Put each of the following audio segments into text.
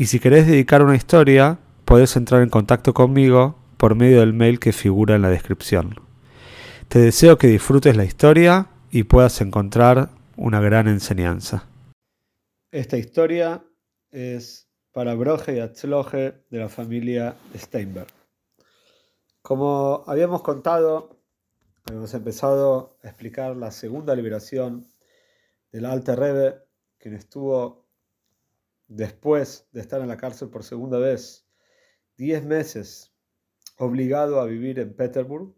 y si querés dedicar una historia, podés entrar en contacto conmigo por medio del mail que figura en la descripción. Te deseo que disfrutes la historia y puedas encontrar una gran enseñanza. Esta historia es para Broje y Atzloje de la familia Steinberg. Como habíamos contado, habíamos empezado a explicar la segunda liberación del Alte Rebbe, quien estuvo después de estar en la cárcel por segunda vez 10 meses obligado a vivir en Petersburg.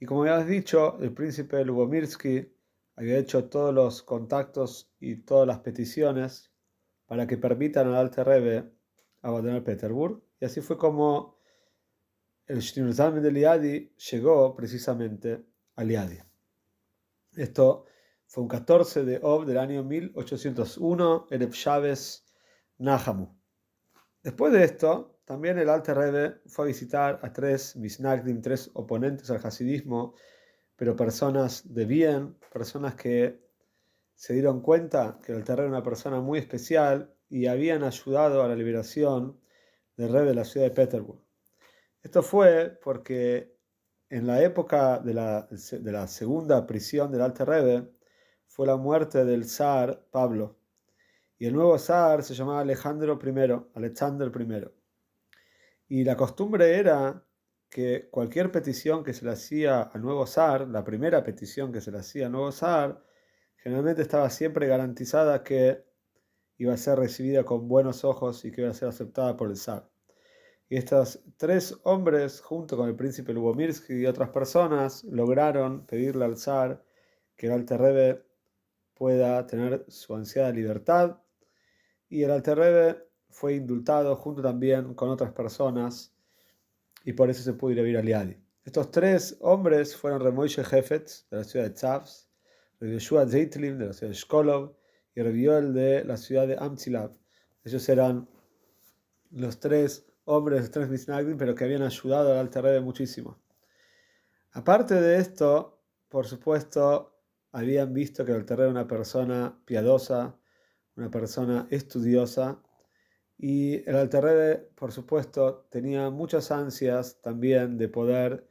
Y como ya has dicho, el príncipe Lubomirsky había hecho todos los contactos y todas las peticiones para que permitan al Alte Rebbe abandonar Petersburg. Y así fue como el Shtinurzamen de Liadi llegó precisamente a Liadi. Esto fue un 14 de Ob del año 1801, en Chávez Nahamu. Después de esto, también el Alte Rebbe fue a visitar a tres Misnagdim, tres oponentes al hasidismo, pero personas de bien, personas que se dieron cuenta que el Alter Rebbe era una persona muy especial y habían ayudado a la liberación del Rebbe de la ciudad de Petersburg. Esto fue porque en la época de la, de la segunda prisión del Alte Rebbe fue la muerte del zar Pablo. Y el nuevo zar se llamaba Alejandro I, Alexander I. Y la costumbre era que cualquier petición que se le hacía al nuevo zar, la primera petición que se le hacía al nuevo zar, generalmente estaba siempre garantizada que iba a ser recibida con buenos ojos y que iba a ser aceptada por el zar. Y estos tres hombres, junto con el príncipe Lubomirsky y otras personas, lograron pedirle al zar que el Alter Rebbe pueda tener su ansiada libertad. Y el Alter Rebbe fue indultado junto también con otras personas y por eso se pudo ir a vivir a Liadi. Estos tres hombres fueron Remoishe Jefetz de la ciudad de Tzavs, Yeshua Zeitlim de la ciudad de Shkolov y Reviol de la ciudad de Amtzilav. Ellos eran los tres hombres, los tres Misnagdim, pero que habían ayudado al Alter Rebbe muchísimo. Aparte de esto, por supuesto, habían visto que el Alter Rebbe era una persona piadosa, una persona estudiosa y el Alter por supuesto, tenía muchas ansias también de poder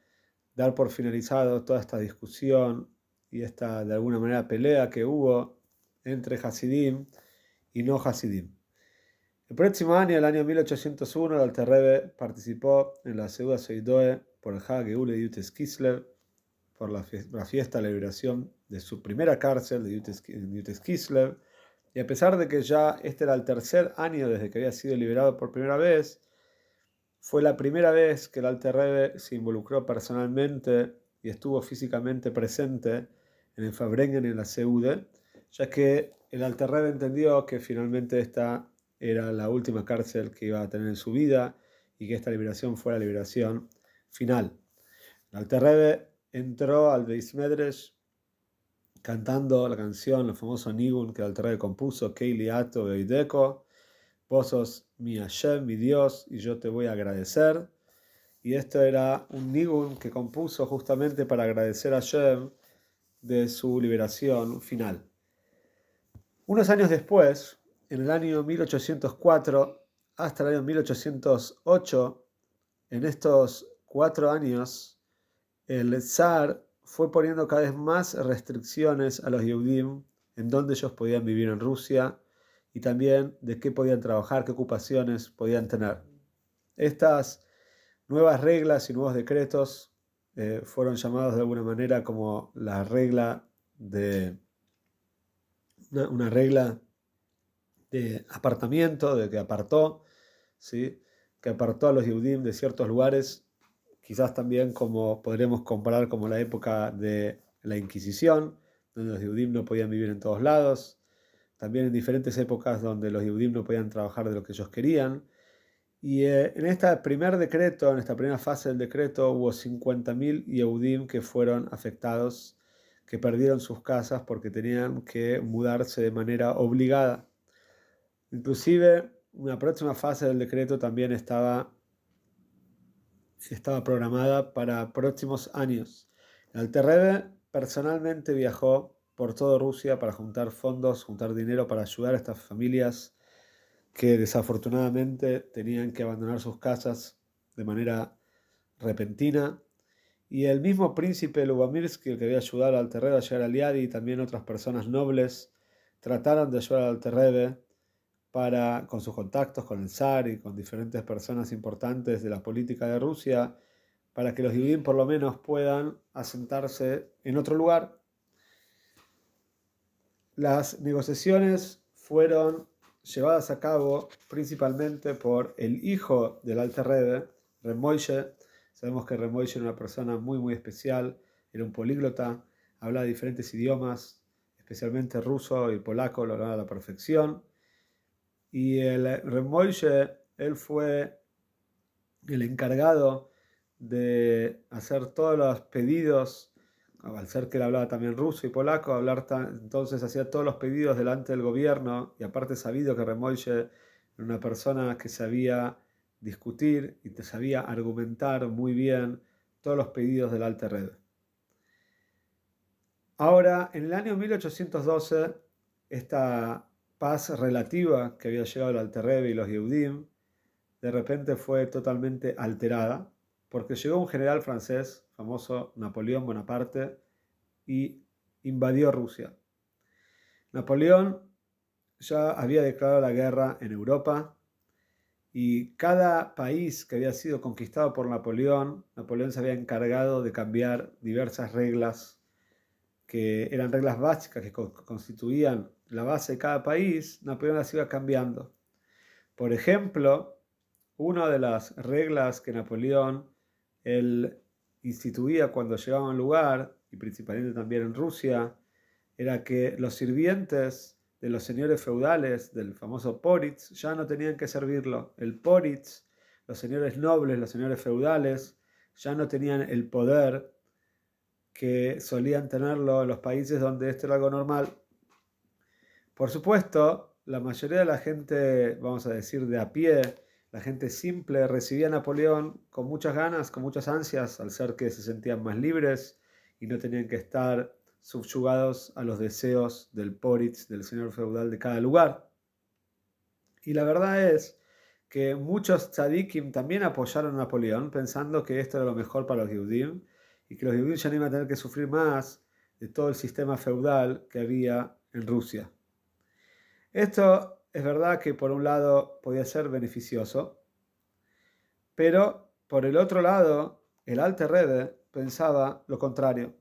dar por finalizado toda esta discusión y esta, de alguna manera, pelea que hubo entre Hasidim y no Hasidim. El próximo año, el año 1801, el Alter participó en la Seuda Seidoe por el Hag de Yutes Kislev, por la, fiesta de la liberación de su primera cárcel de Yutes Kislev, y a pesar de que ya este era el tercer año desde que había sido liberado por primera vez, fue la primera vez que el Alter Rebbe se involucró personalmente y estuvo físicamente presente en el Fabrengen en la Seude, ya que el Alter Rebbe entendió que finalmente esta era la última cárcel que iba a tener en su vida y que esta liberación fue la liberación final. El Alter Rebbe entró al Beis Medresh cantando la canción, el famoso Nigun que el Alter compuso, Keili Ato Beideco, vos sos mi Hashem, mi Dios, y yo te voy a agradecer. Y esto era un Nigun que compuso justamente para agradecer a Hashem de su liberación final. Unos años después, en el año 1804 hasta el año 1808, en estos cuatro años, el zar fue poniendo cada vez más restricciones a los Yehudim en dónde ellos podían vivir en Rusia y también de qué podían trabajar, qué ocupaciones podían tener. Estas nuevas reglas y nuevos decretos eh, fueron llamados de alguna manera como la regla de una, regla de apartamiento, de que apartó, ¿sí? que apartó a los Yehudim de ciertos lugares quizás también como podremos comparar como la época de la Inquisición, donde los judíos no podían vivir en todos lados, también en diferentes épocas donde los judíos no podían trabajar de lo que ellos querían, Y eh, en este primer decreto, en esta primera fase del decreto, hubo 50.000 Yehudim que fueron afectados, que perdieron sus casas porque tenían que mudarse de manera obligada. Inclusive, una próxima fase del decreto también estaba, estaba programada para próximos años. Alterrebe personalmente viajó por toda Rusia para juntar fondos, juntar dinero para ayudar a estas familias que desafortunadamente tenían que abandonar sus casas de manera repentina. Y el mismo príncipe Lubamirsky, el que había ayudado al Terrebe a llegar al Yadi, y también otras personas nobles, trataron de ayudar al Terrebe para, con sus contactos con el zar y con diferentes personas importantes de la política de Rusia, para que los judíos por lo menos puedan asentarse en otro lugar. Las negociaciones fueron llevadas a cabo principalmente por el hijo del Alter Rebbe, Remoishe. Sabemos que Remoishe era una persona muy muy especial, era un políglota, hablaba diferentes idiomas, especialmente ruso y polaco, lo hablaba a la perfección. Y el Remoishe, él fue el encargado de hacer todos los pedidos al ser que él hablaba también ruso y polaco, hablar entonces hacía todos los pedidos delante del gobierno y aparte sabido que Remoille era una persona que sabía discutir y te sabía argumentar muy bien todos los pedidos del Alte Red. Ahora, en el año 1812, esta paz relativa que había llegado el Alte Red y los Yehudim, de repente fue totalmente alterada porque llegó un general francés, famoso Napoleón Bonaparte, y invadió Rusia. Napoleón ya había declarado la guerra en Europa y cada país que había sido conquistado por Napoleón, Napoleón se había encargado de cambiar diversas reglas que eran reglas básicas que constituían la base de cada país, Napoleón las iba cambiando. Por ejemplo, una de las reglas que Napoleón él instituía cuando llegaba a un lugar, y principalmente también en Rusia, era que los sirvientes de los señores feudales del famoso Poritz ya no tenían que servirlo. El Poritz, los señores nobles, los señores feudales, ya no tenían el poder que solían tenerlo en los países donde esto era algo normal. Por supuesto, la mayoría de la gente, vamos a decir, de a pie, la gente simple recibía a Napoleón con muchas ganas, con muchas ansias, al ser que se sentían más libres y no tenían que estar subyugados a los deseos del Poritz, del señor feudal de cada lugar. Y la verdad es que muchos tzadikim también apoyaron a Napoleón pensando que esto era lo mejor para los Yehudim y que los no iban a tener que sufrir más de todo el sistema feudal que había en Rusia. Esto es verdad que por un lado podía ser beneficioso, pero por el otro lado, el Alte Rebbe pensaba lo contrario.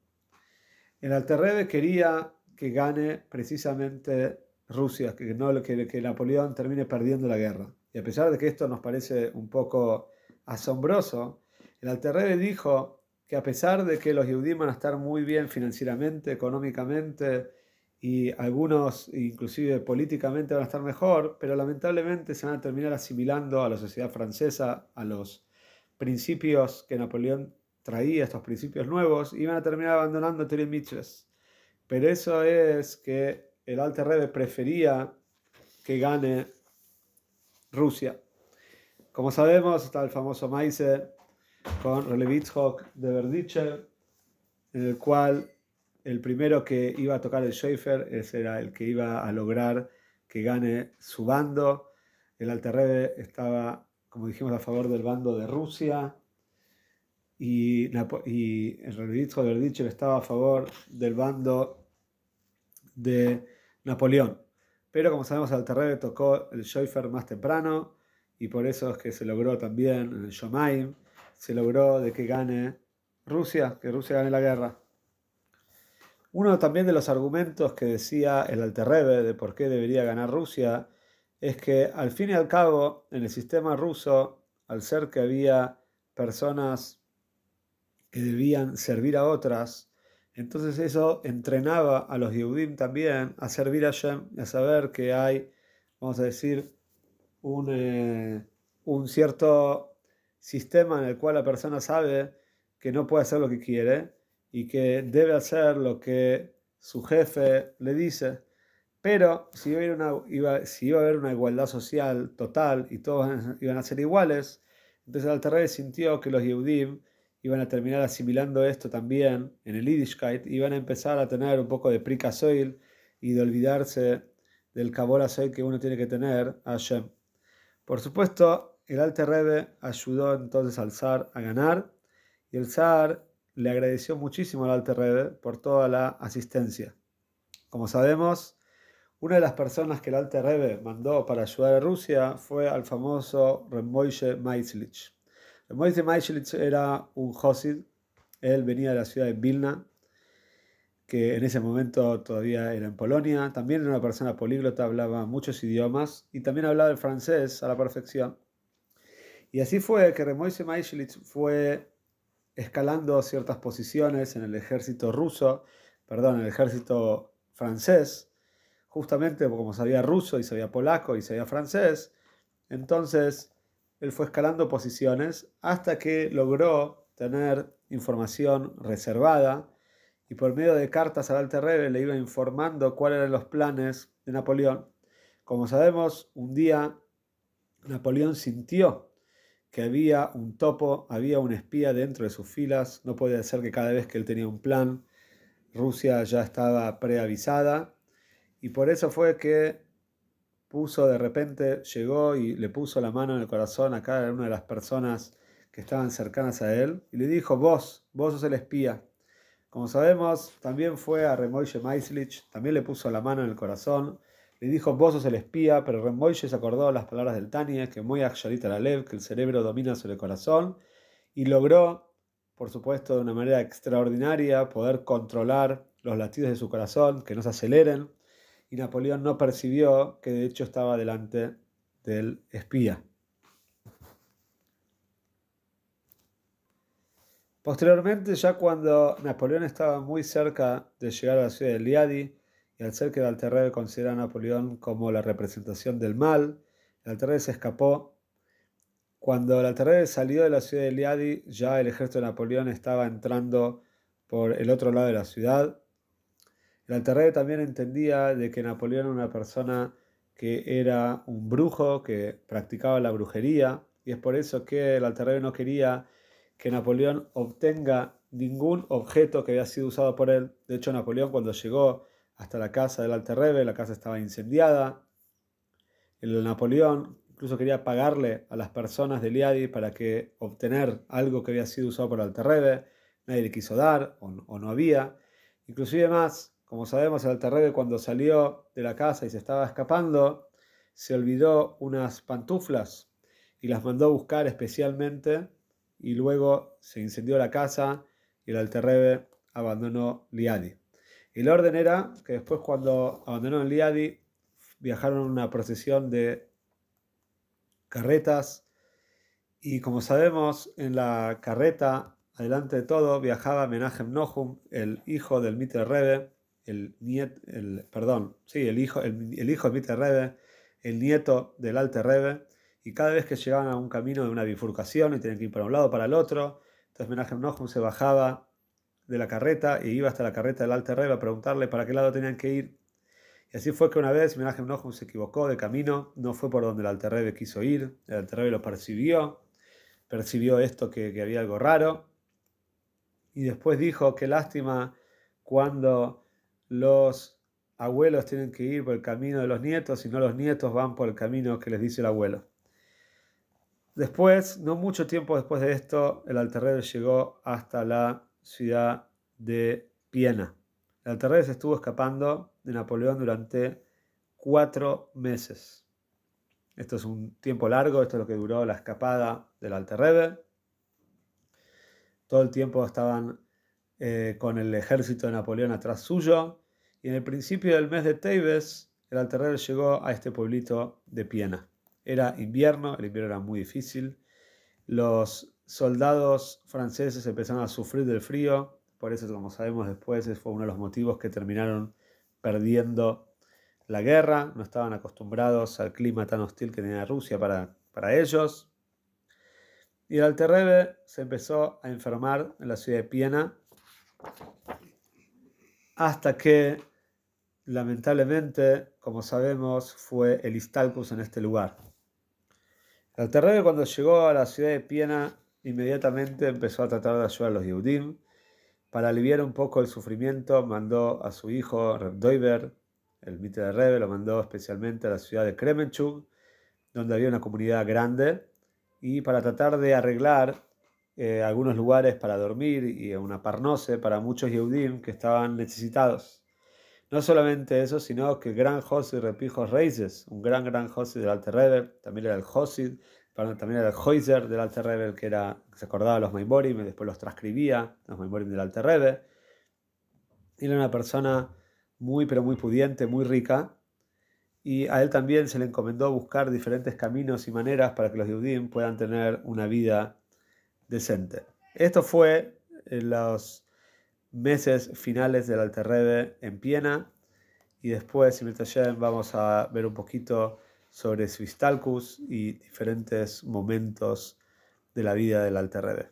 El Alte Rebbe quería que gane precisamente Rusia, que, no, que, Napoleón termine perdiendo la guerra. Y a pesar de que esto nos parece un poco asombroso, el Alte Rebbe dijo que a pesar de que los judíos van a estar muy bien financieramente, económicamente, y algunos inclusive políticamente van a estar mejor, pero lamentablemente se van a terminar asimilando a la sociedad francesa, a los principios que Napoleón traía, estos principios nuevos, y van a terminar abandonando Mitres. Pero eso es que el Alte Rebbe prefería que gane Rusia. Como sabemos, está el famoso Maise con Relevitzhok de Verdichev, en el cual el primero que iba a tocar el Schaefer, ese era el que iba a lograr que gane su bando. El Alterrebe estaba, como dijimos, a favor del bando de Rusia. Y, el Relevitzo de estaba a favor del bando de Napoleón. Pero como sabemos, Alterrebe tocó el Schaefer más temprano y por eso es que se logró también el Shomaim, se logró de que gane Rusia, que Rusia gane la guerra. Uno también de los argumentos que decía el Alterrebe de por qué debería ganar Rusia es que al fin y al cabo en el sistema ruso, al ser que había personas que debían servir a otras, entonces eso entrenaba a los Yehudim también a servir a Shem a saber que hay, vamos a decir, un, eh, un cierto sistema en el cual la persona sabe que no puede hacer lo que quiere y que debe hacer lo que su jefe le dice. Pero si iba, a una, si iba a haber una igualdad social total y todos iban a ser iguales, entonces Alter sintió que los Yehudim iban a terminar asimilando esto también en el Yiddishkeit, iban a empezar a tener un poco de prikasoil y de olvidarse del Kabbalah que uno tiene que tener a Hashem. Por supuesto, el Alter Rebbe ayudó entonces al zar a ganar y el zar le agradeció muchísimo al Alter Rebbe por toda la asistencia. Como sabemos, una de las personas que el Alter Rebbe mandó para ayudar a Rusia fue al famoso Remoishe Maislich. Remoishe Maislich era un Josid, él venía de la ciudad de Vilna, que en ese momento todavía era en Polonia. También era una persona políglota, hablaba muchos idiomas y también hablaba el francés a la perfección. Y así fue que Remoise Maishlitz fue escalando ciertas posiciones en el ejército ruso, perdón, en el ejército francés, justamente como sabía ruso y sabía polaco y sabía francés. Entonces él fue escalando posiciones hasta que logró tener información reservada y por medio de cartas al Alter Rebbe le iba informando cuáles eran los planes de Napoleón. Como sabemos, un día Napoleón sintió que había un topo, había un espía dentro de sus filas. No podía ser que cada vez que él tenía un plan, Rusia ya estaba preavisada. Y por eso fue que puso de repente, llegó y le puso la mano en el corazón a cada una de las personas que estaban cercanas a él y le dijo, vos, vos sos el espía. Como sabemos, también fue a Remoishe Maislich, también le puso la mano en el corazón, le dijo, vos sos el espía, pero Remoishe se acordó las palabras del Tania, que muy la Lev, que el cerebro domina sobre el corazón, y logró, por supuesto, de una manera extraordinaria, poder controlar los latidos de su corazón, que no se aceleren, y Napoleón no percibió que de hecho estaba delante del espía. Posteriormente, ya cuando Napoleón estaba muy cerca de llegar a la ciudad de Liadi, y al ser que el Alterrebe considera a Napoleón como la representación del mal, el Alterrebe se escapó. Cuando el Alterrebe salió de la ciudad de Liadi, ya el ejército de Napoleón estaba entrando por el otro lado de la ciudad. El Alterrebe también entendía de que Napoleón era una persona que era un brujo, que practicaba la brujería, y es por eso que el Alterrebe no quería que Napoleón obtenga ningún objeto que había sido usado por él. De hecho, Napoleón cuando llegó hasta la casa del Alterrebe, la casa estaba incendiada. El Napoleón incluso quería pagarle a las personas de Liadi para que obtener algo que había sido usado por el Alterrebe. Nadie le quiso dar o, no había. Inclusive más, como sabemos, el Alterrebe cuando salió de la casa y se estaba escapando, se olvidó unas pantuflas y las mandó a buscar especialmente y luego se incendió la casa y el Alterrebe abandonó Liadi. Y el orden era que después cuando abandonó Liadi viajaron una procesión de carretas. Y como sabemos en la carreta adelante de todo viajaba Menachem Nohum, el hijo del Mitre Rebe, el niet, el perdón, sí, el hijo el, el hijo del Mitre Rebe, el nieto del Alte Rebe y cada vez que llegaban a un camino de una bifurcación y tenían que ir para un lado para el otro, entonces Menachem Nohum se bajaba de la carreta y iba hasta la carreta del Alter Rebbe a preguntarle para qué lado tenían que ir. Y así fue que una vez Menachem Nohum se equivocó de camino, no fue por donde el Alter Rebbe quiso ir, el Alter Rebbe lo percibió, percibió esto que, que había algo raro, y después dijo, qué lástima cuando los abuelos tienen que ir por el camino de los nietos y no los nietos van por el camino que les dice el abuelo. Después, no mucho tiempo después de esto, el Alterrebe llegó hasta la ciudad de Viena. El Alterrebe se estuvo escapando de Napoleón durante cuatro meses. Esto es un tiempo largo, esto es lo que duró la escapada del Alterrebe. Todo el tiempo estaban eh, con el ejército de Napoleón atrás suyo. Y en el principio del mes de Tebes, el Alterrebe llegó a este pueblito de Piena. Era invierno, el invierno era muy difícil. Los soldados franceses empezaron a sufrir del frío, por eso, como sabemos después, fue uno de los motivos que terminaron perdiendo la guerra. No estaban acostumbrados al clima tan hostil que tenía Rusia para, para ellos. Y el Alter se empezó a enfermar en la ciudad de Piena hasta que, lamentablemente, como sabemos, fue el Istalcus en este lugar. El Alter cuando llegó a la ciudad de Piena inmediatamente empezó a tratar de ayudar a los Yehudim. Para aliviar un poco el sufrimiento, mandó a su hijo Doiber, el mite de Rebe, lo mandó especialmente a la ciudad de Kremenchuk, donde había una comunidad grande, y para tratar de arreglar eh, algunos lugares para dormir y una parnose para muchos Yehudim que estaban necesitados. No solamente eso, sino que el gran Josid Repijos Reises, un gran, gran Josid del Alter Rebbe, también era el Josid, también era el Hoiser del Alter Rebbe, que, era, se acordaba los Maimorim y después los transcribía, los Maimorim del Alter Rebbe. Era una persona muy, pero muy pudiente, muy rica, y a él también se le encomendó buscar diferentes caminos y maneras para que los Yehudim puedan tener una vida decente. Esto fue en los meses finales del Alter en Piena y después, en vamos a ver un poquito sobre Svistalcus y diferentes momentos de la vida del Alter